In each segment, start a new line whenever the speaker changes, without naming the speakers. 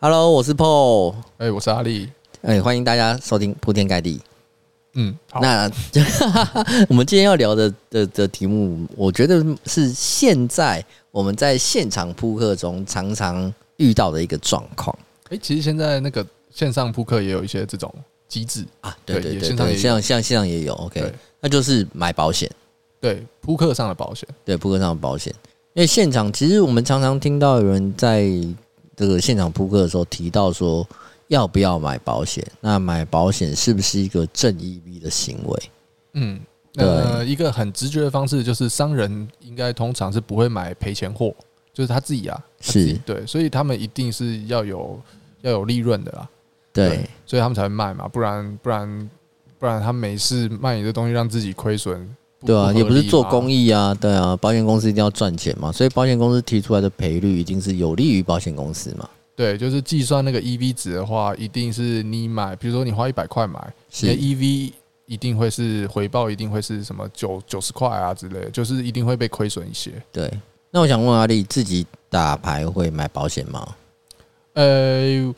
Hello，我是 Paul，
哎、欸，我是阿力，
哎、欸，欢迎大家收听铺天盖地。
嗯，好，
那 我们今天要聊的的的题目，我觉得是现在我们在现场扑克中常常遇到的一个状况。
哎、欸，其实现在那个线上扑克也有一些这种机制。
啊，对对对对，像像线上也有，OK，那就是买保险，
对，扑克上的保险，
对，扑克上的保险。因为现场其实我们常常听到有人在这个现场扑克的时候提到说，要不要买保险？那买保险是不是一个正义 v 的行为？
嗯，呃，一个很直觉的方式就是商人应该通常是不会买赔钱货，就是他自己啊，自己
是
对，所以他们一定是要有要有利润的啦，
对，
对，所以他们才会卖嘛，不然不然不然他没事卖你的东西让自己亏损。
对啊，也不是做公益啊，对啊，保险公司一定要赚钱嘛，所以保险公司提出来的赔率一定是有利于保险公司嘛。
对，就是计算那个 EV 值的话，一定是你买，比如说你花一百块
买，
你的 EV 一定会是回报，一定会是什么九九十块啊之类的，就是一定会被亏损一些。
对，那我想问阿力，自己打牌会买保险吗？
呃。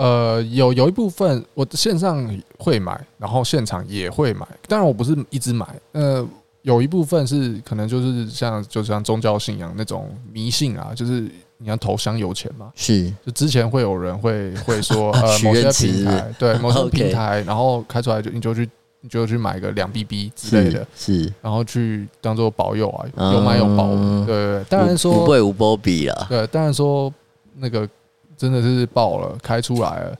呃，有有一部分我线上会买，然后现场也会买。当然我不是一直买，呃，有一部分是可能就是像就像宗教信仰那种迷信啊，就是你要投香油钱嘛。
是，
就之前会有人会 会说，呃，某些平台对 某些平台，然后开出来就你就去你就去买个两 BB 之类的，
是，
然后去当做保佑啊，有买有保。对，当然说
不会无波比了。
对，当然说那个。真的是爆了，开出来了，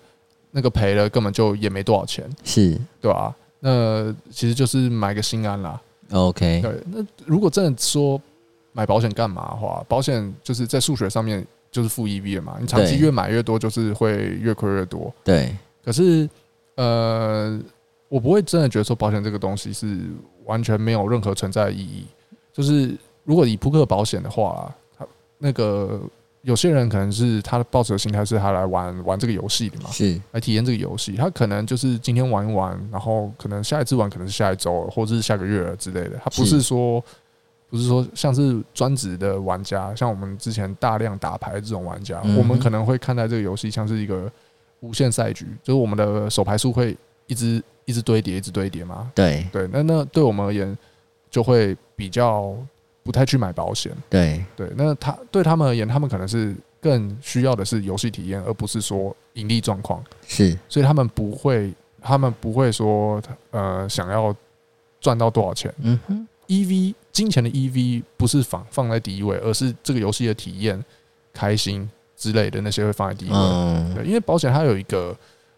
那个赔了根本就也没多少钱，
是
对吧？那其实就是买个心安啦。
OK，
对。那如果真的说买保险干嘛的话，保险就是在数学上面就是负 EV 了嘛。你长期越买越多，就是会越亏越多。
对。
可是呃，我不会真的觉得说保险这个东西是完全没有任何存在的意义。就是如果以扑克保险的话，它那个。有些人可能是他的抱持的心态是他来玩玩这个游戏的嘛，
是来
体验这个游戏。他可能就是今天玩一玩，然后可能下一次玩可能是下一周或者是下个月之类的。他不是说不是说像是专职的玩家，像我们之前大量打牌这种玩家，我们可能会看待这个游戏像是一个无限赛局，就是我们的手牌数会一直一直堆叠，一直堆叠嘛。
对
对，那那对我们而言就会比较。不太去买保险，
对
对，那他对他们而言，他们可能是更需要的是游戏体验，而不是说盈利状况。
是，
所以他们不会，他们不会说，呃，想要赚到多少钱。
嗯哼
，EV 金钱的 EV 不是放放在第一位，而是这个游戏的体验、开心之类的那些会放在第一位。
嗯，
对，因为保险它有一个，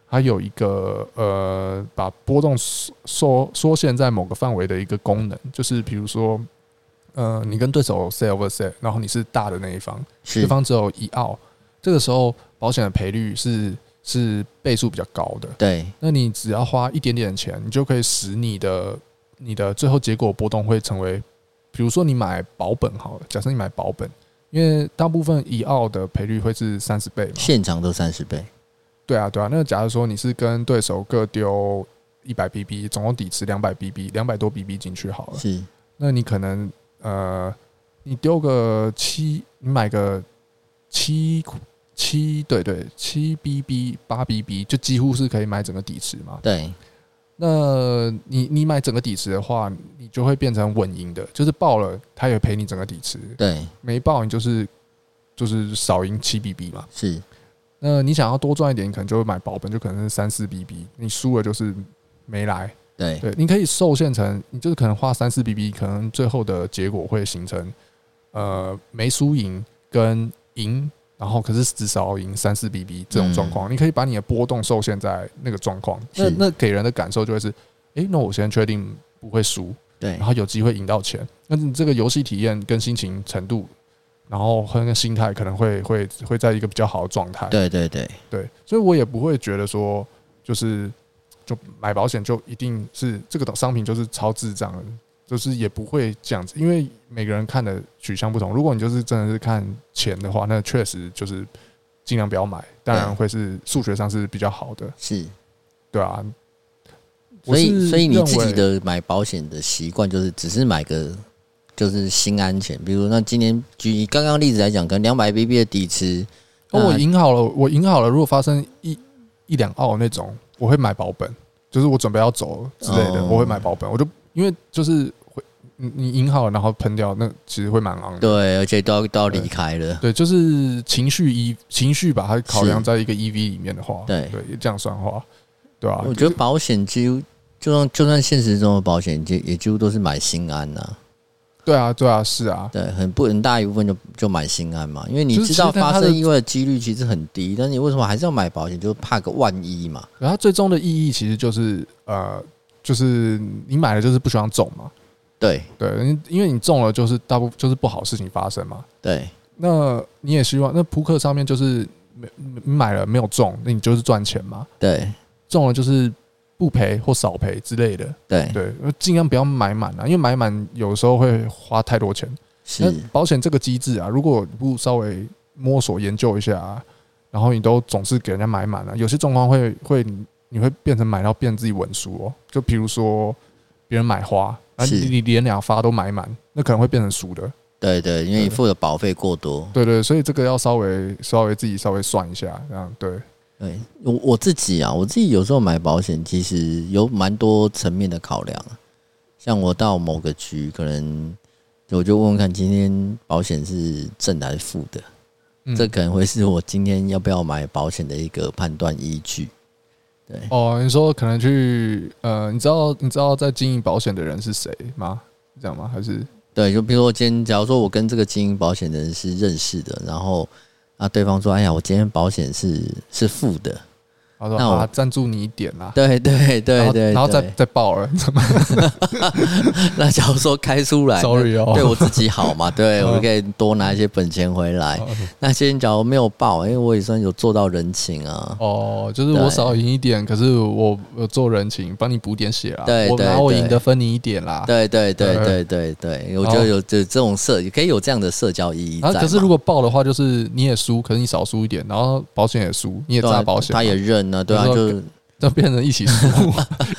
它有一个呃，把波动缩缩缩限在某个范围的一个功能，就是比如说。呃，你跟对手 set over set，然后你是大的那一方，对方只有一奥，这个时候保险的赔率是是倍数比较高的。
对，
那你只要花一点点钱，你就可以使你的你的最后结果波动会成为，比如说你买保本好了，假设你买保本，因为大部分一奥的赔率会是三十倍嘛，
现场都三十倍。
对啊，对啊。那假如说你是跟对手各丢一百 BB，总共底池两百 BB，两百多 BB 进去好了，
是，
那你可能。呃，你丢个七，你买个七七，对对，七 BB 八 BB，就几乎是可以买整个底池嘛。
对，
那你你买整个底池的话，你就会变成稳赢的，就是爆了，他也赔你整个底池。
对，
没爆你就是就是少赢七 BB 嘛。
是，
那你想要多赚一点，你可能就会买保本，就可能是三四 BB，你输了就是没来。
对。
对，你可以受限成，你就是可能花三四 BB，可能最后的结果会形成，呃，没输赢跟赢，然后可是至少赢三四 BB 这种状况，你可以把你的波动受限在那个状况，那那给人的感受就会是，哎，那我先确定不会输，
对，
然后有机会赢到钱，那你这个游戏体验跟心情程度，然后和那个心态可能会会会在一个比较好的状态，
对对对。
对，所以我也不会觉得说就是。就买保险就一定是这个商品就是超智障的，就是也不会这样子，因为每个人看的取向不同。如果你就是真的是看钱的话，那确实就是尽量不要买，当然会是数学上是比较好的，
是，
对啊。
所以，所以你自己的买保险的习惯就是只是买个就是心安全，比如那今天举刚刚例子来讲，跟两百 BB 的底池。
哦，我赢好了，我赢好了。如果发生一一两澳那种，我会买保本，就是我准备要走之类的，哦、我会买保本。我就因为就是会你你赢好了，然后喷掉，那其实会蛮昂的。
对，而且都要都要离开了。
对，就是情绪一情绪把它考量在一个 EV 里面的话，对对，这样算话，对吧、啊？
我觉得保险几乎就算就算现实中的保险，也也几乎都是买心安呐、啊。
对啊，对啊，是啊，
对，很不很大一部分就就买心安嘛，因为你知道发生意外的几率其实很低，但是你为什么还是要买保险？就是怕个万一嘛。
然后最终的意义其实就是呃，就是你买了就是不希望中嘛。
对
对，因为你中了就是大部就是不好事情发生嘛。
对，
那你也希望那扑克上面就是没你买了没有中，那你就是赚钱嘛。
对，
中了就是。不赔或少赔之类的，
对
对，尽量不要买满啊，因为买满有时候会花太多钱。
是
那保险这个机制啊，如果不稍微摸索研究一下，啊，然后你都总是给人家买满了，有些状况会会你会变成买到变自己稳输哦。就比如说别人买花，啊你你连两发都买满，那可能会变成输的。
对对，因为你付的保费过多。
对对，所以这个要稍微稍微自己稍微算一下，这样对。
对，我我自己啊，我自己有时候买保险，其实有蛮多层面的考量。像我到某个局，可能我就问问看，今天保险是正还是负的？嗯，这可能会是我今天要不要买保险的一个判断依据。对，
哦，你说可能去呃，你知道你知道在经营保险的人是谁吗？这样吗？还是
对，就比如说今天，假如说我跟这个经营保险的人是认识的，然后。那对方说：“哎呀，我今天保险是是负的。”
他说：“那我赞助你一点啦。”
对对对对，
然后再再报了，怎么？
那假如说开出来
，sorry 哦，
对我自己好嘛？对 我可以多拿一些本钱回来。那今天假如没有报，因为我也算有做到人情啊。
哦，就是我少赢一点，可是我有做人情，帮你补点血啦。
对，
我拿我赢的分你一点啦。
对对对对对对，我觉得有这这种社也可以有这样的社交意义。
可是如果报的话，就是你也输，可是你少输一点，然后保险也输，你也砸保险，
他也认。那对啊，就
就变成一起输，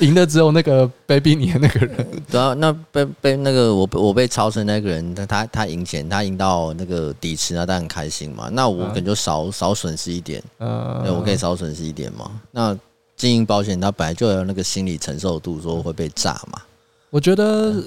赢的只有那个被逼你的那个人。
对啊，那被被那个我我被超生那个人，他他他赢钱，他赢到那个底池，那他很开心嘛。那我可能就少少损失一点，嗯，对，我可以少损失一点嘛。那经营保险，它本来就有那个心理承受度，说会被炸嘛。
我觉得，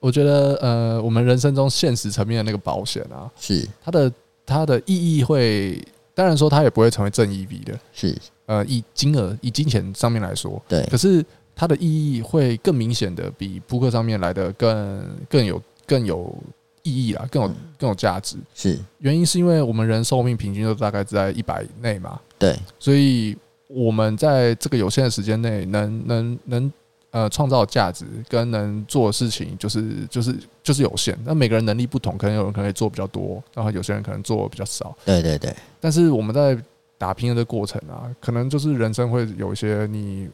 我觉得，呃，我们人生中现实层面的那个保险啊，
是
它的它的意义会，当然说它也不会成为正 EV 的，
是。
呃，以金额、以金钱上面来说，
对，
可是它的意义会更明显的比扑克上面来的更更有更有意义啦，更有更有价值。
是
原因是因为我们人寿命平均都大概在一百内嘛，
对，
所以我们在这个有限的时间内，能能能呃创造价值跟能做的事情，就是就是就是有限。那每个人能力不同，可能有人可能可以做比较多，然后有些人可能做比较少。
对对对，但
是我们在打拼的这过程啊，可能就是人生会有一些你，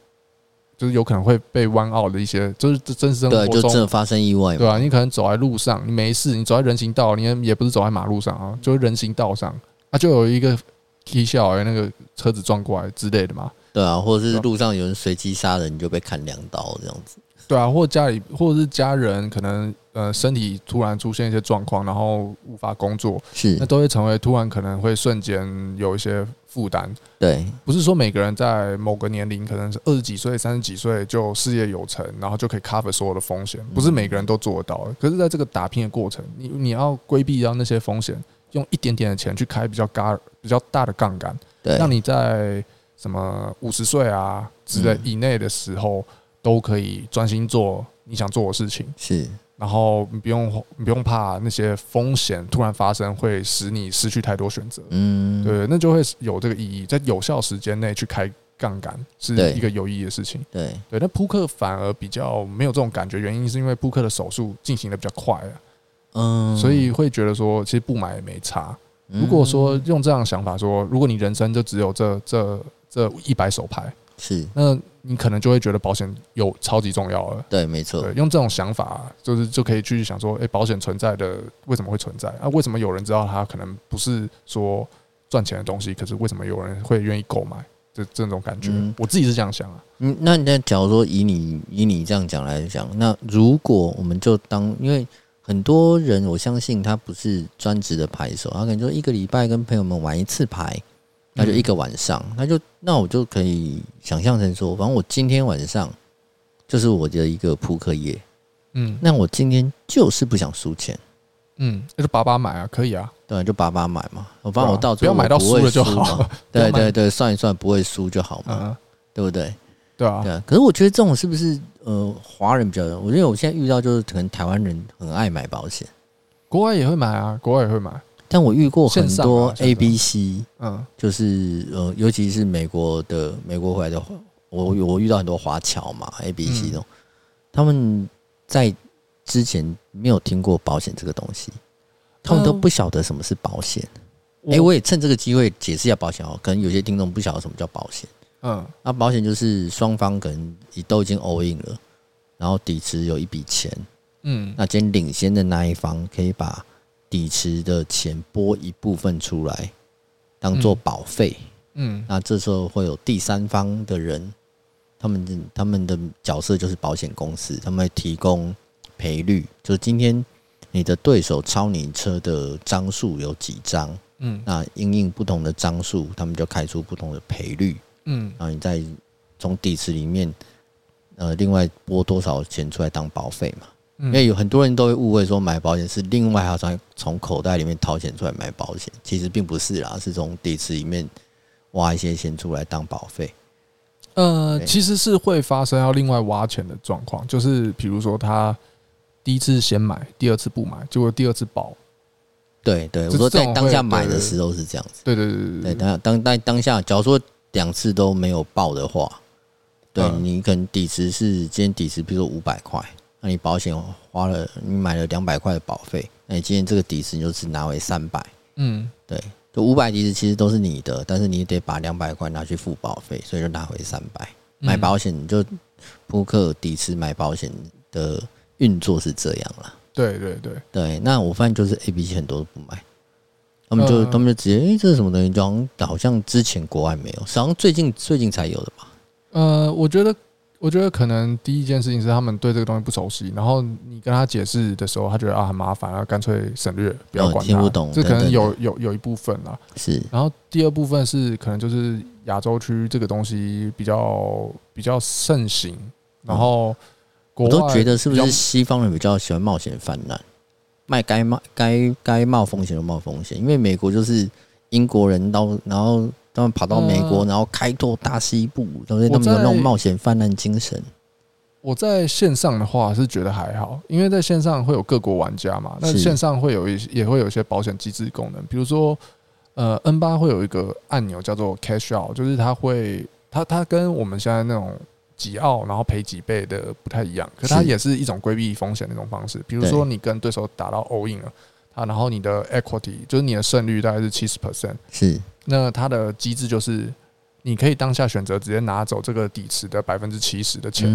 就是有可能会被弯拗的一些，就是真实生活中
对，就真的发生意外，
对吧、啊？你可能走在路上，你没事，你走在人行道，你也也不是走在马路上啊，就是人行道上啊，就有一个踢笑哎，那个车子撞过来之类的嘛，
对啊，或者是路上有人随机杀人，你就被砍两刀这样子，
对啊，或家里或者是家人可能。呃，身体突然出现一些状况，然后无法工作，
是
那都会成为突然可能会瞬间有一些负担。
对，
不是说每个人在某个年龄，可能是二十几岁、三十几岁就事业有成，然后就可以 cover 所有的风险，不是每个人都做得到的。可是，在这个打拼的过程，你你要规避掉那些风险，用一点点的钱去开比较高、比较大的杠杆，
对，
让你在什么五十岁啊之类以内的时候，都可以专心做你想做的事情。
是。
然后你不用你不用怕那些风险突然发生会使你失去太多选择，嗯，对，那就会有这个意义，在有效时间内去开杠杆是一个有意义的事情，
对。
对。那扑克反而比较没有这种感觉，原因是因为扑克的手速进行的比较快啊，嗯，所以会觉得说其实不买也没差。如果说用这样的想法说，如果你人生就只有这这这一百手牌，
是。
那。你可能就会觉得保险有超级重要了。
对，没错。
对，用这种想法，就是就可以继续想说，诶，保险存在的为什么会存在？啊，为什么有人知道它可能不是说赚钱的东西？可是为什么有人会愿意购买？这这种感觉，我自己是这样想啊。
嗯，那那假如说以你以你这样讲来讲，那如果我们就当因为很多人我相信他不是专职的牌手，他可能就一个礼拜跟朋友们玩一次牌，那就一个晚上，那就那我就可以想象成说，反正我今天晚上就是我的一个扑克夜，嗯，那我今天就是不想输钱，
嗯，那就把把买啊，可以啊，
对，就把把买嘛，我反正我到最后
不要买到输了就好，
对对对，算一算不会输就好嘛，对不对？
对啊，
对啊。可是我觉得这种是不是呃华人比较多？我觉得我现在遇到就是可能台湾人很爱买保险，
国外也会买啊，国外也会买。
但我遇过很多 A、B、C，嗯，就是呃，尤其是美国的美国回来的，我我遇到很多华侨嘛，A、B、C 这种，他们在之前没有听过保险这个东西，他们都不晓得什么是保险。哎，我也趁这个机会解释一下保险哦，可能有些听众不晓得什么叫保险。嗯，那保险就是双方可能已都已经 all in 了，然后底池有一笔钱，嗯，那今天领先的那一方可以把底池的钱拨一部分出来，当做保费，嗯，那这时候会有第三方的人，他们的他们的角色就是保险公司，他们会提供赔率，就是今天你的对手超你车的张数有几张，嗯，那因应不同的张数，他们就开出不同的赔率。嗯，然后你再从底池里面，呃，另外拨多少钱出来当保费嘛？因为有很多人都会误会说买保险是另外还要从从口袋里面掏钱出来买保险，其实并不是啦，是从底池里面挖一些钱出来当保费。
呃，其实是会发生要另外挖钱的状况，就是比如说他第一次先买，第二次不买，结果第二次保。
对对，我说在当下买的时候是这样子。
对对对对对，
当当当当下，假如说。两次都没有报的话，对，你可能底池是今天底池，比如说五百块，那你保险花了，你买了两百块的保费，那你今天这个底池你就只拿回三百，嗯，对，就五百底池其实都是你的，但是你得把两百块拿去付保费，所以就拿回三百。买保险你就扑克底池买保险的运作是这样啦。
对对对
对，那我发现就是 A、B、C 很多都不买。他们就他们就直接，哎、欸，这是什么东西？就好像好像之前国外没有，好像最近最近才有的吧？
呃，我觉得，我觉得可能第一件事情是他们对这个东西不熟悉，然后你跟他解释的时候，他觉得啊很麻烦，然后干脆省略，不要管他。
哦、听不懂，
这可能有有有一部分啦。
是。
然后第二部分是可能就是亚洲区这个东西比较比较盛行，然后
我都觉得是不是西方人比较喜欢冒险犯难？卖该冒该该冒风险就冒风险，因为美国就是英国人到，然后他们跑到美国，然后开拓大西部，所以他们有那种冒险泛滥精神。
我在线上的话是觉得还好，因为在线上会有各国玩家嘛，那线上会有一些也会有一些保险机制功能，比如说呃 N 八会有一个按钮叫做 Cash Out，就是它会它它跟我们现在那种。几奥，然后赔几倍的不太一样，可是它也是一种规避风险的一种方式。比如说你跟对手打到 all in 了，啊，然后你的 equity 就是你的胜率大概是七十 percent，
是。
那它的机制就是你可以当下选择直接拿走这个底池的百分之七十的钱，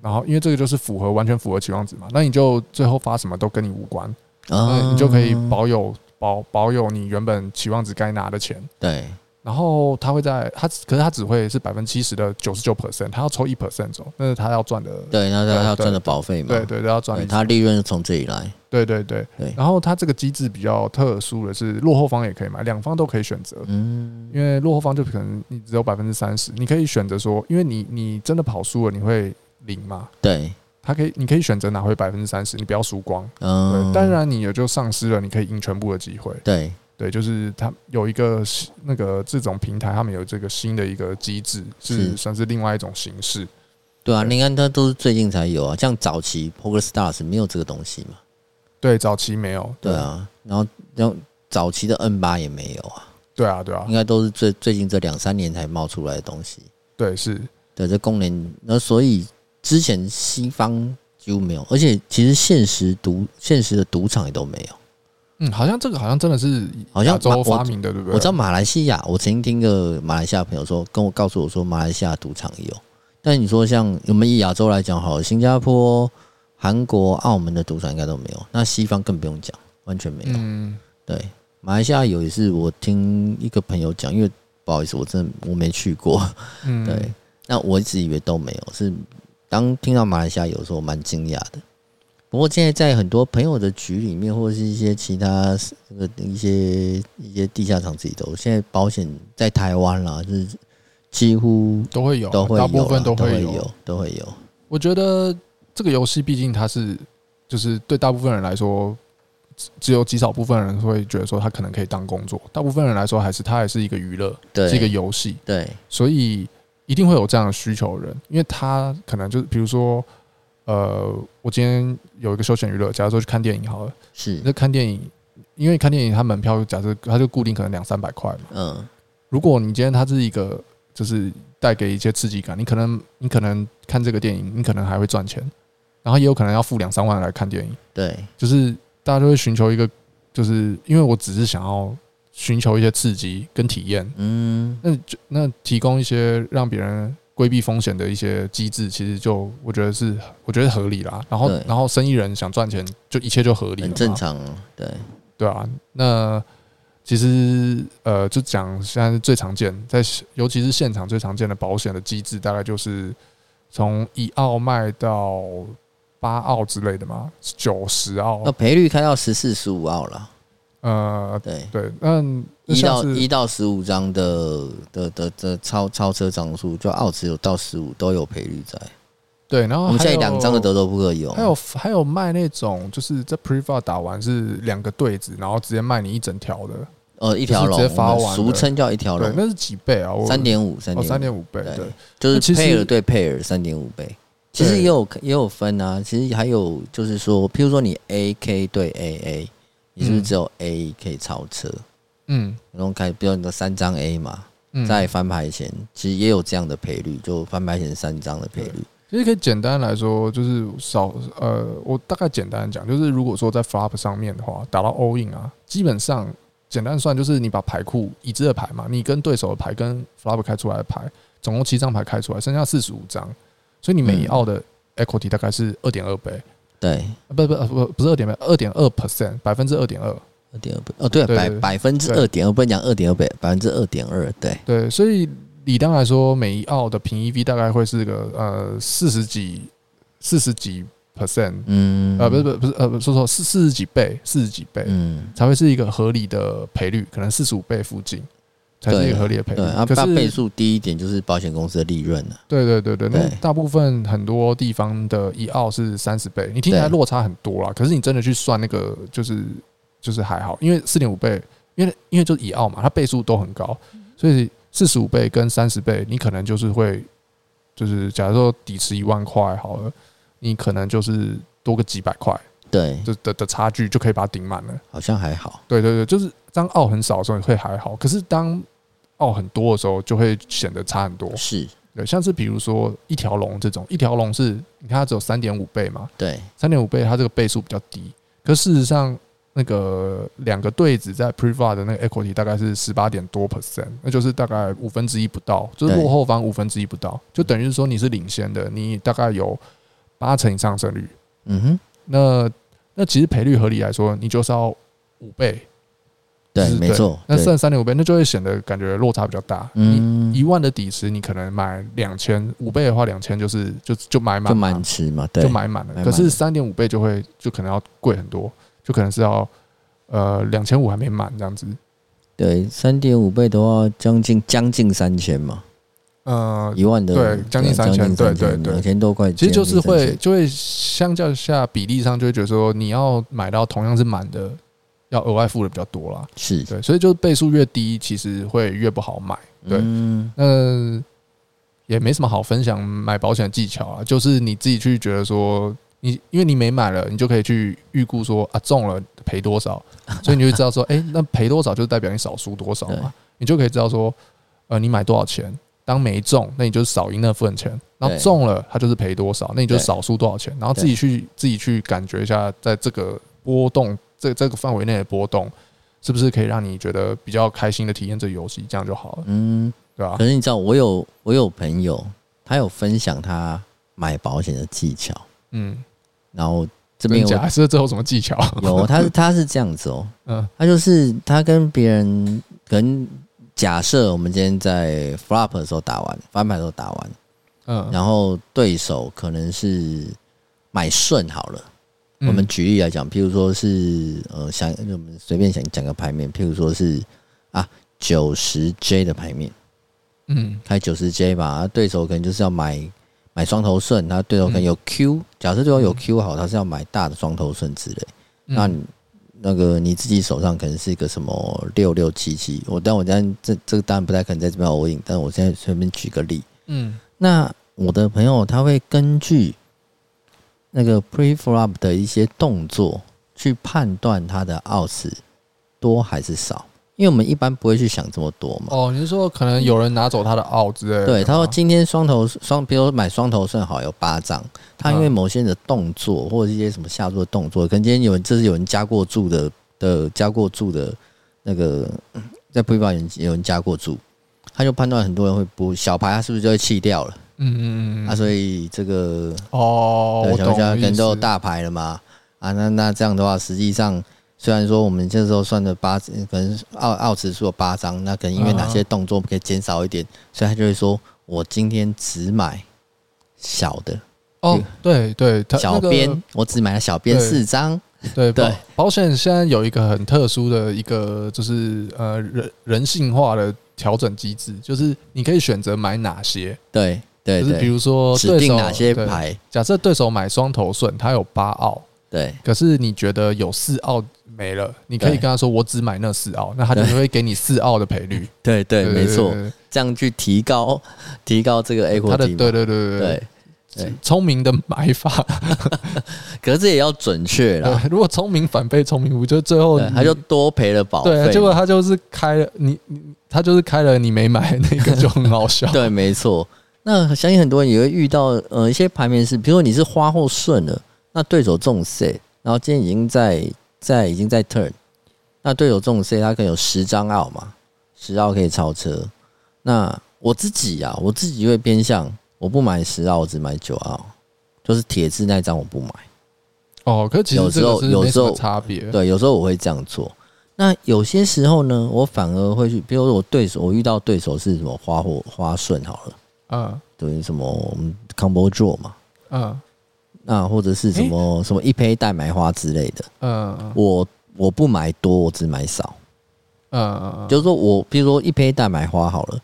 然后因为这个就是符合完全符合期望值嘛，那你就最后发什么都跟你无关，嗯，你就可以保有保保有你原本期望值该拿的钱，
对。
然后他会在他，可是他只会是百分之七十的九十九 percent，他要抽一 percent 走，那是他要赚的。
对，那他要赚的保费嘛。
对对，对，要赚。
他利润是从这里来。
对对对对。然后他这个机制比较特殊的是，落后方也可以买，两方都可以选择。嗯。因为落后方就可能你只有百分之三十，你可以选择说，因为你你真的跑输了，你会零嘛？
对。
他可以，你可以选择拿回百分之三十，你不要输光。嗯。当然，你也就丧失了你可以赢全部的机会。
对。
对，就是他有一个那个这种平台，他们有这个新的一个机制，是算是另外一种形式。
对啊，你看它都是最近才有啊，像早期 Poker Stars 没有这个东西嘛？
对，早期没有。
对啊，然后然后早期的 N 八也没有啊。
对啊，对啊，
应该都是最最近这两三年才冒出来的东西。
对，是。
对，这功能，那所以之前西方几乎没有，而且其实现实赌现实的赌场也都没有。
嗯，好像这个好像真的是好像洲发明的，对不对？
我知道马来西亚，我曾经听个马来西亚朋友说，跟我告诉我说，马来西亚赌场有。但你说像我们以亚洲来讲，好，新加坡、韩国、澳门的赌场应该都没有。那西方更不用讲，完全没有。嗯，对，马来西亚有一次我听一个朋友讲，因为不好意思，我真的我没去过。嗯，对，那我一直以为都没有，是当听到马来西亚有时候，我蛮惊讶的。不过现在在很多朋友的局里面，或者是一些其他这个一些一些地下场自己都，现在保险在台湾啦，就是几乎
都会有，
都会有，
大部分都会有，
都会有。
我觉得这个游戏毕竟它是，就是对大部分人来说，只有极少部分人会觉得说它可能可以当工作，大部分人来说还是它还是一个娱乐，
对，
是一个游戏，
对，
所以一定会有这样的需求的人，因为他可能就是比如说。呃，我今天有一个休闲娱乐，假如说去看电影好了，
是。
那看电影，因为看电影它门票假设它就固定可能两三百块嘛，
嗯，
如果你今天它是一个就是带给一些刺激感，你可能你可能看这个电影，你可能还会赚钱，然后也有可能要付两三万来看电影，
对，
就是大家都会寻求一个，就是因为我只是想要寻求一些刺激跟体验，嗯，那就那提供一些让别人。规避风险的一些机制，其实就我觉得是我觉得合理啦。然后，然后生意人想赚钱，就一切就合理，
很正常。对
对啊，那其实呃，就讲现在是最常见，在尤其是现场最常见的保险的机制，大概就是从一澳卖到八澳之类的嘛，九十澳，
那赔率开到十四十五澳了。
呃，
对
对，那
一到一到十五张的的的的超超车张数，就澳持有到十五都有赔率在。
对，然后
我们现在两张的德州扑克有，
还有还有卖那种就是在 Privat 打完是两个对子，然后直接卖你一整条的，
呃，一条龙直接发完，俗称叫一条龙，
那是几倍啊？
三点五，三点
三点五倍，对，
就是配尔对配尔三点五倍。其实也有也有分啊，其实还有就是说，譬如说你 AK 对 AA。你是不是只有 A 可以超车？嗯，然后开，比如你的三张 A 嘛，在翻牌前其实也有这样的赔率，就翻牌前三张的赔率。
其实可以简单来说，就是少呃，我大概简单讲，就是如果说在 flop 上面的话，打到 all in 啊，基本上简单算就是你把牌库已知的牌嘛，你跟对手的牌跟 flop 开出来的牌，总共七张牌开出来，剩下四十五张，所以你每一澳的 equity 大概是二点二倍。
对，
不不不不是二点倍，二点二 percent，百分之二点二，
二点二倍哦，对，百百分之二点二，不能讲二点二倍，百分之二点二，对
对，所以理当来说，每一澳的平 EV 大概会是个呃四十几四十几 percent，嗯，呃不是不是不是呃说错四四十几倍，四十几倍，嗯，才会是一个合理的赔率，可能四十五倍附近。才是一个合理的赔率。
啊，它倍数低一点就是保险公司的利润了。
对对对对，那大部分很多地方的一澳是三十倍，你听起来落差很多啦。可是你真的去算那个，就是就是还好，因为四点五倍，因为因为就是以澳嘛，它倍数都很高，所以四十五倍跟三十倍，你可能就是会就是假如说底池一万块好了，你可能就是多个几百块，
对，
就的的差距就可以把它顶满了。
好像还好。
对对对，就是当澳很少的时候会还好，可是当澳很多的时候就会显得差很多，
是。
对，像是比如说一条龙这种，一条龙是你看它只有三点五倍嘛，
对，
三点五倍它这个倍数比较低，可事实上那个两个对子在 Privat 的那个 equity 大概是十八点多 percent，那就是大概五分之一不到，就是落后方五分之一不到，就等于是说你是领先的，你大概有八成以上胜率，嗯哼，那那其实赔率合理来说，你就是要五倍。
对，没错。
那剩三点五倍，那就会显得感觉落差比较大。嗯，一万的底池，你可能买两千，五倍的话，两千就是就就买满，
就满池嘛，对，
就买满了。可是三点五倍就会就可能要贵很多，就可能是要呃两千五还没满这样子。
对，三点五倍的话，将近将近三千嘛。呃，一万的
对，将近三千，对对对，
两千多块。
其实就是会就会相较下比例上，就会觉得说你要买到同样是满的。要额外付的比较多啦，
是
对，所以就是倍数越低，其实会越不好买。对，嗯，那也没什么好分享买保险的技巧啊，就是你自己去觉得说，你因为你没买了，你就可以去预估说啊中了赔多少，所以你就知道说，哎，那赔多少就代表你少输多少嘛，你就可以知道说，呃，你买多少钱，当没中，那你就少赢那份钱，然后中了，它就是赔多少，那你就少输多少钱，然后自己去自己去感觉一下，在这个波动。这这个范围内的波动，是不是可以让你觉得比较开心的体验这游戏？这样就好了，嗯，对吧？
可是你知道，我有我有朋友，他有分享他买保险的技巧，嗯，然后这边有
假设这有什么技巧？
有，他是他是这样子哦，嗯，他就是他跟别人，可能假设我们今天在 flop 的时候打完，翻牌的时候打完，嗯，然后对手可能是买顺好了。我们举例来讲，譬如说是呃，想我们随便想讲个牌面，譬如说是啊九十 J 的牌面，嗯，开九十 J 吧，对手可能就是要买买双头顺，他对手可能有 Q，假设对手有 Q 好，他是要买大的双头顺之类，那那个你自己手上可能是一个什么六六七七，我但我这这这个当然不太可能在这边 all in，但我现在随便举个例，嗯，那我的朋友他会根据。那个 pre-flop 的一些动作，去判断他的 outs 多还是少，因为我们一般不会去想这么多嘛。
哦，你是说可能有人拿走他的 out 之类的？
对，他说今天双头双，比如说买双头顺好有八张，他因为某些人的动作或者一些什么下注的动作，可能今天有人这是有人加过注的的加过注的那个在 pre-flop 有有人加过注，他就判断很多人会不小牌，他是不是就会弃掉了？嗯嗯嗯，啊，所以这个
哦，对，
小家可能都有大牌了嘛，啊，那那这样的话，实际上虽然说我们这时候算的八，可能奥奥池数有八张，那可能因为哪些动作可以减少一点，所以他就会说我今天只买小的。
哦，对对，
小边我只买了小编四张。
对对，保险现在有一个很特殊的一个，就是呃人人性化的。调整机制就是你可以选择买哪些，
对对，
就是比如说
指定哪些牌。
假设对手买双头顺，他有八奥，
对，
可是你觉得有四澳没了，你可以跟他说我只买那四澳，那他就会给你四澳的赔率。
对对，没错，这样去提高提高这个 A 股。
他的对对对对对。对，聪明的买法，
可是也要准确啦。
如果聪明反被聪明误，就最后
他就多赔了保费。
对，结果他就是开了你，他就是开了你没买那个，就很好笑。
对，没错。那相信很多人也会遇到，呃，一些排名是，比如说你是花或顺了，那对手中 C，然后今天已经在在已经在 turn，那对手中 C，他可能有十张奥嘛，十奥可以超车。那我自己呀、啊，我自己会偏向。我不买十奥，我只买九奥，就是铁字那张我不买。
哦，可是其实有时候有时候差别，
对，有时候我会这样做。那有些时候呢，我反而会去，比如说我对手，我遇到对手是什么花火花顺好了，嗯，等于什么 combo draw 嘛，嗯，那或者是什么什么一胚代买花之类的，嗯，我我不买多，我只买少，嗯嗯，就是说我比如说一胚代买花好了。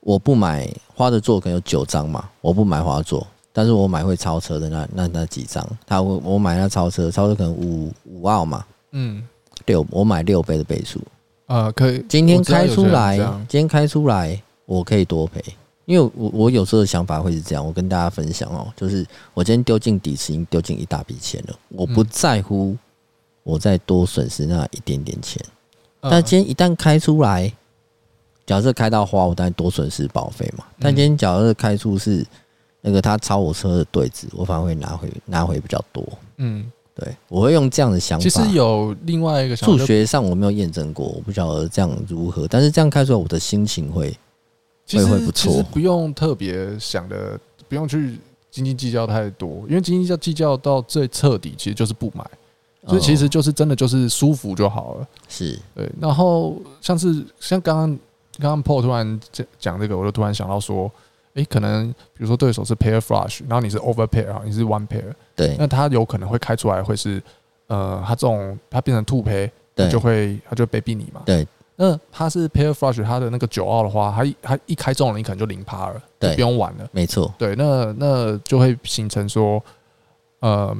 我不买花的座可能有九张嘛，我不买花座，但是我买会超车的那那那几张，他我我买那超车，超车可能五五奥嘛，嗯，六我买六倍的倍数，
啊可以，
今天开出来，今天开出来我可以多赔，因为我我有时候的想法会是这样，我跟大家分享哦，就是我今天丢进底池已经丢进一大笔钱了，我不在乎我再多损失那一点点钱，但今天一旦开出来。假设开到花，我当然多损失保费嘛。但今天假设开出是那个他超我车的对子，我反而会拿回拿回比较多。嗯，对，我会用这样的想法。
其实有另外一个
数学上我没有验证过，我不晓得这样如何。但是这样开出来，我的心情会会会不错。
其实不用特别想的，不用去斤斤计较太多，因为斤斤计较到最彻底，其实就是不买。所以其实就是真的就是舒服就好了。
是
对，然后像是像刚刚。刚刚 Paul 突然讲讲这个，我就突然想到说，诶，可能比如说对手是 pair flush，然后你是 over pair 啊，你是 one pair，
对，
那他有可能会开出来会是，呃，他这种他变成 two pair，对，就会他就会被逼你嘛，
对。
那它是 pair flush，它的那个九澳的话，他一他一开中了，你可能就零趴了，对，不用玩了，
没错，
对，那那就会形成说，呃，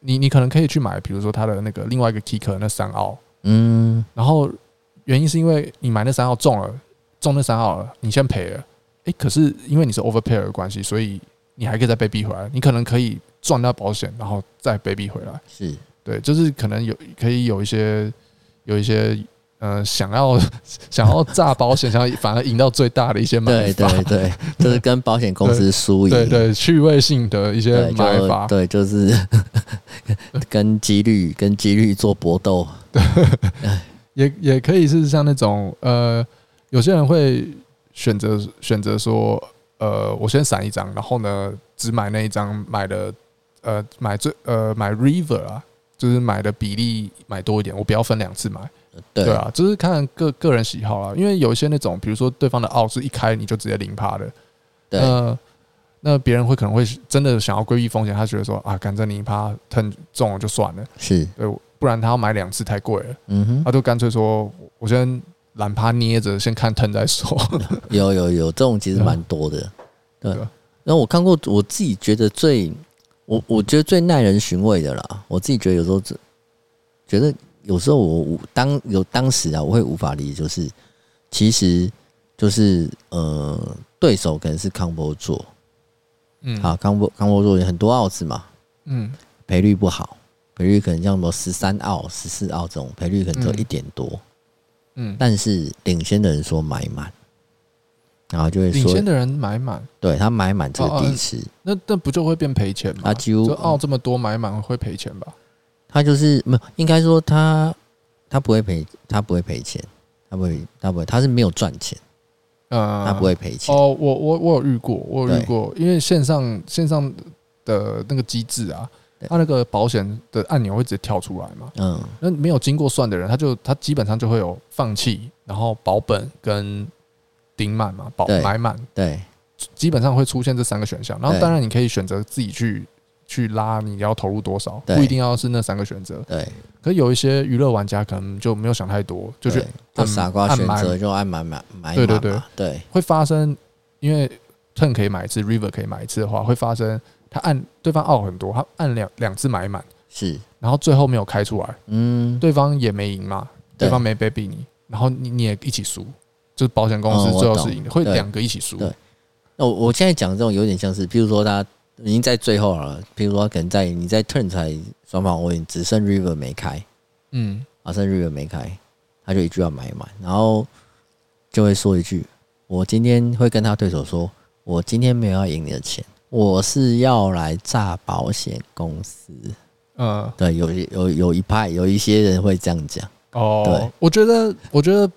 你你可能可以去买，比如说他的那个另外一个 kicker 那三澳，嗯，然后。原因是因为你买那三澳中了，中那三澳了，你先赔了，诶，可是因为你是 overpair 的关系，所以你还可以再被逼回来，你可能可以赚到保险，然后再被逼回来。
是。
对，就是可能有可以有一些有一些呃想要想要炸保险，想要反而赢到最大的一些买法。
对对 对，就是跟保险公司输赢，
对对趣味性的一些买法，
对，就是 跟几率跟几率做搏斗。对。
也也可以是像那种呃，有些人会选择选择说，呃，我先闪一张，然后呢，只买那一张买的，呃，买最呃买 river 啊，就是买的比例买多一点，我不要分两次买，对，对啊，就是看个个人喜好啊，因为有一些那种，比如说对方的奥是一开你就直接零趴的，
对，呃，
那别人会可能会真的想要规避风险，他觉得说啊，反正你怕疼中了就算了，
是
对，不然他要买两次太贵了，
嗯哼，
他就干脆说，我先懒趴捏着，先看疼再说。
有有有，这种其实蛮多的，对。然后我看过，我自己觉得最我我觉得最耐人寻味的啦，我自己觉得有时候觉得有时候我当有当时啊，我会无法理解，就是其实就是呃，对手可能是康波座，嗯，好，康波康波座有很多奥子嘛，嗯，赔率不好，赔率可能像什么十三奥、十四奥这种赔率可能只有一点多，嗯，但是领先的人说买满。然后就会说，
领先的人买满，
对他买满这个地池，
那那不就会变赔钱吗？他几乎奥这么多买满会赔钱吧？
他就是没有，应该说他他不会赔，他不会赔钱，他不会，他不会，他是没有赚钱，嗯，他不会赔钱。
哦，我我我有遇过，我有遇过，因为线上线上的那个机制啊，他那个保险的按钮会直接跳出来嘛，嗯，那没有经过算的人，他就他基本上就会有放弃，然后保本跟。顶满嘛，保买满，
对，
基本上会出现这三个选项。然后当然你可以选择自己去去拉，你要投入多少，不一定要是那三个选择。对，可是有一些娱乐玩家可能就没有想太多，就是
傻瓜选择就按买买
买。对对
对。对，
会发生，因为 turn 可以买一次，river 可以买一次的话，会发生他按对方奥很多，他按两两次买满
是，
然后最后没有开出来，嗯，对方也没赢嘛，对。方没 baby 你，然后你你也一起输。就是保险公司最后是赢的，会两个一起输。
对，那我我现在讲这种有点像是，比如说他已经在最后了，比如说可能在你在 turn 才双方 all in，只剩 river 没开，嗯，啊剩 river 没开，他就一句要买满，然后就会说一句，我今天会跟他对手说，我今天没有要赢你的钱，我是要来炸保险公司。嗯，对，有有有一派有一些人会这样讲。
哦，对，我觉得我觉得。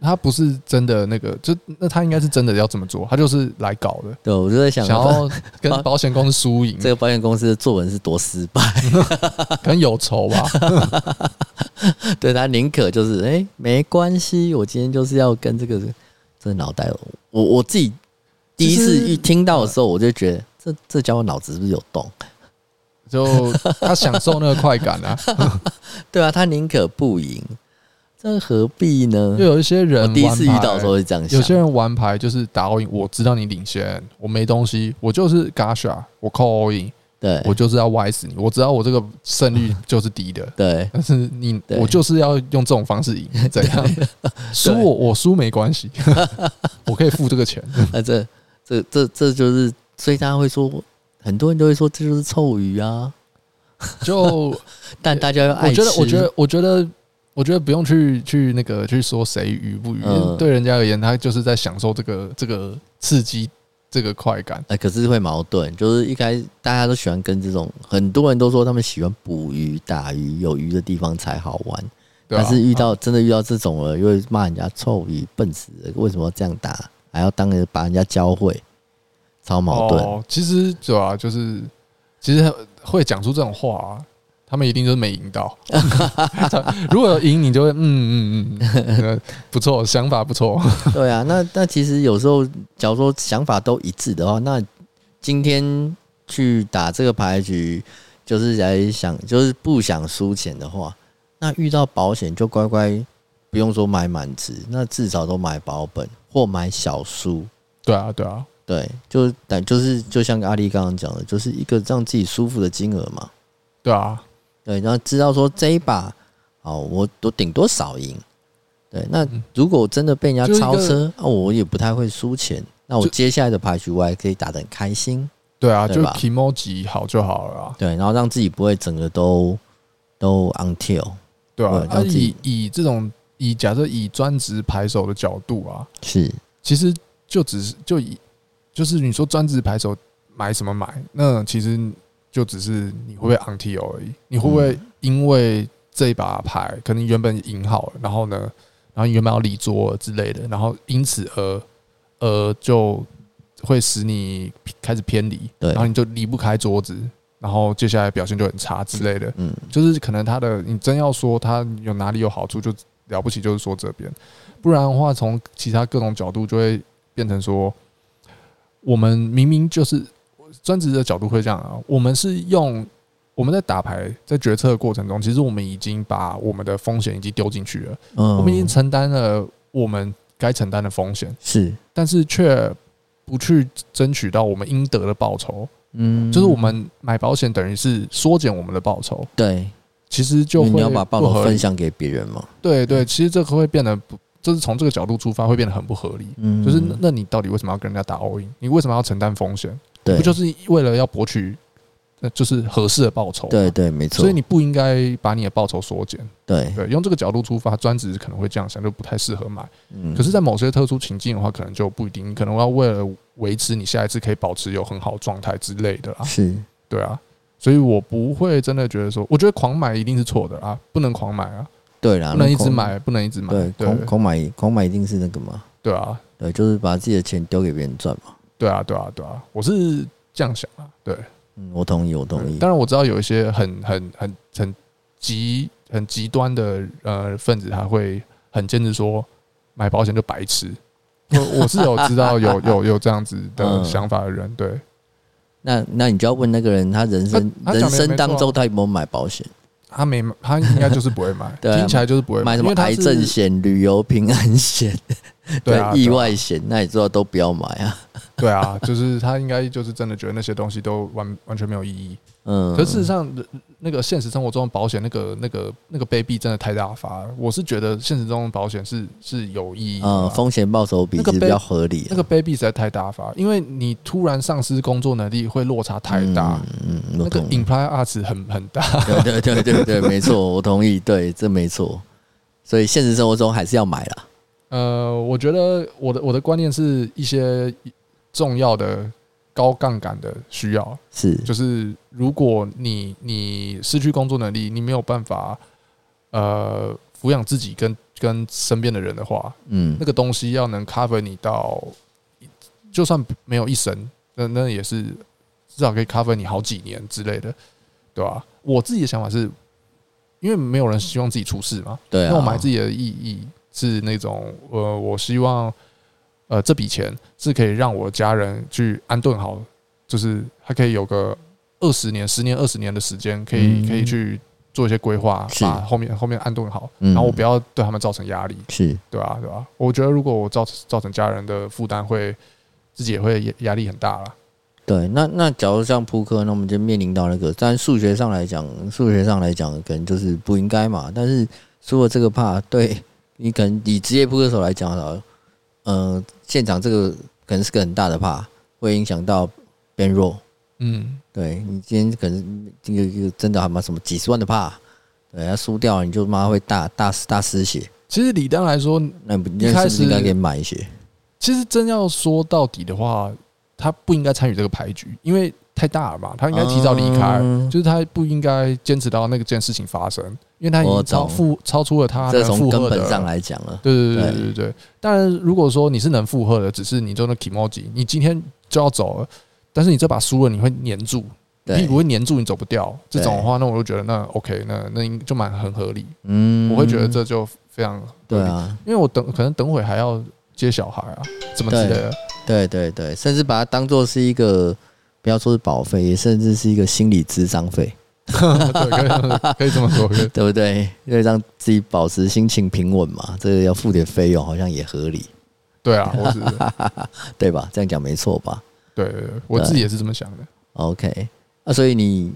他不是真的那个，就那他应该是真的要这么做，他就是来搞的。
对，我就在想，
想要跟 保险公司输赢。
这个保险公司的作文是多失败，
可能有仇吧。
对，他宁可就是哎、欸，没关系，我今天就是要跟这个这脑袋，我我自己第一次一听到的时候，我就觉得这这家伙脑子是不是有洞？
就他享受那个快感啊。
对啊，他宁可不赢。这何必呢？
就有一些人，
我第一次遇到的时候会这样想。
有些人玩牌就是打 all in，我知道你领先，我没东西，我就是 gasha，我 call all in，
对，
我就是要歪死你。我知道我这个胜率 就是低的，
对。
但是你，我就是要用这种方式赢，怎样？输我我输没关系，我可以付这个钱。
那这这这这就是，所以大家会说，很多人都会说这就是臭鱼啊。
就
但大家要爱
吃，我觉得，我觉得，我觉得。我觉得不用去去那个去说谁愚不愚，嗯、对人家而言，他就是在享受这个这个刺激，这个快感。
哎，可是会矛盾，就是一开始大家都喜欢跟这种，很多人都说他们喜欢捕鱼、打鱼，有鱼的地方才好玩。但是遇到真的遇到这种了，又会骂人家臭鱼、笨死了，为什么要这样打？还要当人把人家教会，超矛盾。
哦、其实主要就是其实会讲出这种话啊。他们一定就是没赢到。如果赢，你就会嗯嗯嗯，不错，想法不错。
对啊，那那其实有时候，假如说想法都一致的话，那今天去打这个牌局，就是来想，就是不想输钱的话，那遇到保险就乖乖不用说买满值，那至少都买保本或买小输。
对啊，对啊，
对，就但就是就像阿力刚刚讲的，就是一个让自己舒服的金额嘛。
对啊。
对，然后知道说这一把，哦，我都顶多少赢。对，那如果真的被人家超车，哦，我也不太会输钱。那我接下来的牌局我还可以打得很开心。
对啊，对吧？就 kimoji 好就好了。
对，然后让自己不会整个都都 until。
对啊，那以以这种以假设以专职牌手的角度啊，
是，
其实就只是就以就是你说专职牌手买什么买，那其实。就只是你会不会 until 而已，你会不会因为这一把牌可能原本赢好了，然后呢，然后你原本要离桌之类的，然后因此而呃就会使你开始偏离，对，然后你就离不开桌子，然后接下来表现就很差之类的，嗯，就是可能他的你真要说他有哪里有好处，就了不起就是说这边，不然的话从其他各种角度就会变成说。我们明明就是专职的角度会这样啊，我们是用我们在打牌在决策的过程中，其实我们已经把我们的风险已经丢进去了，嗯我们已经承担了我们该承担的风险，
是，
但是却不去争取到我们应得的报酬。嗯，就是我们买保险等于是缩减我们的报酬。
对，
其实就会
你要把报酬分享给别人嘛。
对对，其实这个会变得不。就是从这个角度出发，会变得很不合理。嗯，就是那你到底为什么要跟人家打 all in？你为什么要承担风险？对，不就是为了要博取，就是合适的报酬？
对对，没错。
所以你不应该把你的报酬缩减。
对
对，用这个角度出发，专职可能会这样想，就不太适合买。嗯，可是，在某些特殊情境的话，可能就不一定。你可能要为了维持你下一次可以保持有很好状态之类的啦。
是，
对啊。所以我不会真的觉得说，我觉得狂买一定是错的啊，不能狂买啊。
对啦，
不能一直买，不能一直买。
对，狂狂买，狂买一定是那个嘛。
对啊，
对，就是把自己的钱丢给别人赚嘛。
对啊，对啊，对啊，我是这样想啊。对，
嗯，我同意，我同意。
当然我知道有一些很很很很极很极端的呃分子，他会很坚持说买保险就白痴。我我是有知道有有有这样子的想法的人。对，
那那你就要问那个人，他人生人生当中他有没有买保险？
他没买，他应该就是不会买。对啊、听起来就是不会买，
买什么癌症险、旅游平安险、对 意外险，那你知道都不要买啊。
对啊，就是他应该就是真的觉得那些东西都完完全没有意义。嗯，可是事实上，那个现实生活中的保险，那个那个那个卑鄙真的太大发了。我是觉得现实中的保险是是有意义，
嗯，风险报酬比是比较合理。
那个卑鄙实在太大发，因为你突然丧失工作能力会落差太大。嗯，那个 imply odds 很很大。
对对对对对，没错，我同意，对，这没错。所以现实生活中还是要买啦。
呃，我觉得我的我的观念是一些重要的。高杠杆的需要
是，
就是如果你你失去工作能力，你没有办法呃抚养自己跟跟身边的人的话，嗯，那个东西要能 cover 你到，就算没有一生，那那也是至少可以 cover 你好几年之类的，对吧？我自己的想法是，因为没有人希望自己出事嘛，
对啊，
那我买自己的意义是那种呃，我希望。呃，这笔钱是可以让我家人去安顿好，就是还可以有个二十年、十年、二十年的时间，可以可以去做一些规划，把后面后面安顿好，然后我不要对他们造成压力，
是
对吧？对吧？我觉得如果我造造成家人的负担，会自己也会压压力很大了。
对，那那假如像扑克，那我们就面临到那个，但数学上来讲，数学上来讲，可能就是不应该嘛。但是除了这个怕，对你可能以职业扑克手来讲的呃，现场这个可能是个很大的怕，会影响到 bankroll。嗯，对你今天可能这个一个真的还蛮什么几十万的怕，对，他输掉你就妈会大大大失血。
其实理当来说，
那不应该是应该给买一些。
其实真要说到底的话，他不应该参与这个牌局，因为太大了嘛，他应该提早离开，嗯、就是他不应该坚持到那个件事情发生。因为他已经超负超出了他的
负根本上来讲了。
对对对对对对。当然，如果说你是能负荷的，只是你做那 kimoji，你今天就要走了，但是你这把输了，你会黏住，屁股会黏住，你走不掉。这种的话，那我就觉得那 OK，那那应就蛮很合理。嗯，我会觉得这就非常
对啊，
因为我等可能等会还要接小孩啊，怎么之类的。
对对对，甚至把它当做是一个，不要说是保费，甚至是一个心理咨商费。
对，可以这么说，
对不对？因为让自己保持心情平稳嘛，这个要付点费用，好像也合理。
对啊，我是
对吧？这样讲没错吧？
对，我自己也是这么想的。
OK，那所以你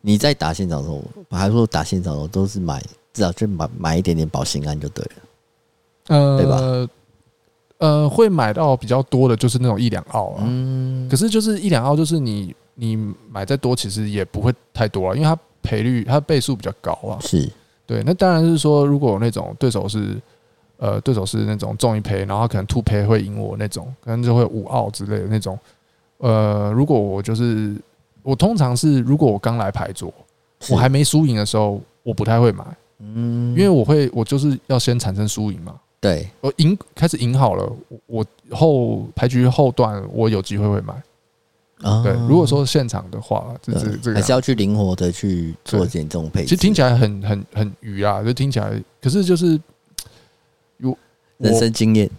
你在打现场的时候，还是说打现场的时候都是买，至少就买买一点点保心安就对了，呃，对吧？
呃，会买到比较多的就是那种一两澳啊，嗯，可是就是一两澳，就是你。你买再多，其实也不会太多啊，因为它赔率、它倍数比较高啊。
是
对，那当然是说，如果有那种对手是呃，对手是那种中一赔，然后可能突赔会赢我那种，可能就会五澳之类的那种。呃，如果我就是我通常是，如果我刚来牌桌，我还没输赢的时候，我不太会买，嗯，因为我会我就是要先产生输赢嘛。
对，
我赢开始赢好了，我后牌局后段我有机会会买。对，如果说现场的话，这是这个
还是要去灵活的去做点这种配置。
其实听起来很很很愚啊，就听起来，可是就是有
人生经验。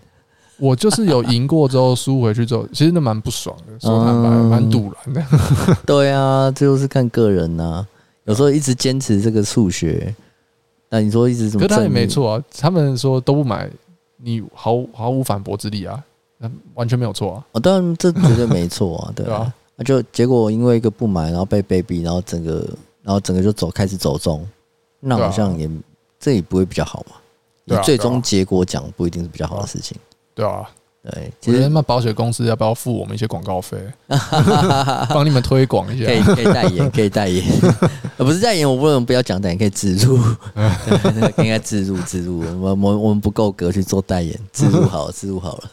我就是有赢过之后输回去之后，其实那蛮不爽的，说坦白，蛮赌烂的。
对啊，这就是看个人呐、啊。有时候一直坚持这个数学，那你说一直怎么？
可他也没错啊。他们说都不买，你毫毫无反驳之力啊，那完全没有错啊。
哦，当然这绝对没错 啊，对啊。那就结果因为一个不满，然后被被逼，然后整个，然后整个就走开始走中，那好像也这也不会比较好嘛。以最终结果讲，不一定是比较好的事情。
对啊。
对，
其实那保险公司要不要付我们一些广告费，帮你们推广一下？
可以，可以代言，可以代言。呃，不是代言，我不能不要讲代言，可以植入，应该植入植入。我我我们不够格去做代言，植入好了，植入好了。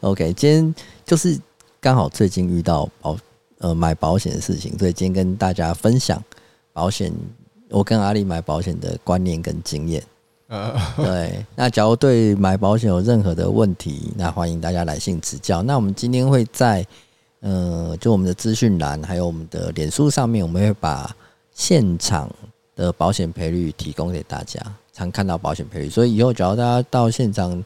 OK，今天就是刚好最近遇到保呃买保险的事情，所以今天跟大家分享保险，我跟阿力买保险的观念跟经验。呃，对，那假如对买保险有任何的问题，那欢迎大家来信指教。那我们今天会在呃，就我们的资讯栏还有我们的脸书上面，我们会把现场的保险赔率提供给大家，常看到保险赔率。所以以后只要大家到现场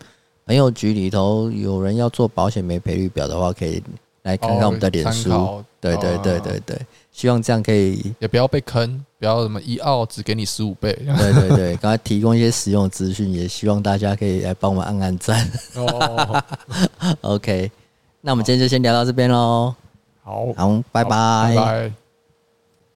朋友局里头有人要做保险没赔率表的话，可以来看看我们的脸书。对对对对对。希望这样可以，
也不要被坑，不要什么一奥只给你十五倍。
对 对对，刚才提供一些实用资讯，也希望大家可以来帮我们按按赞。哦，OK，那我们今天就先聊到这边喽。
好，
好，拜拜。
拜拜。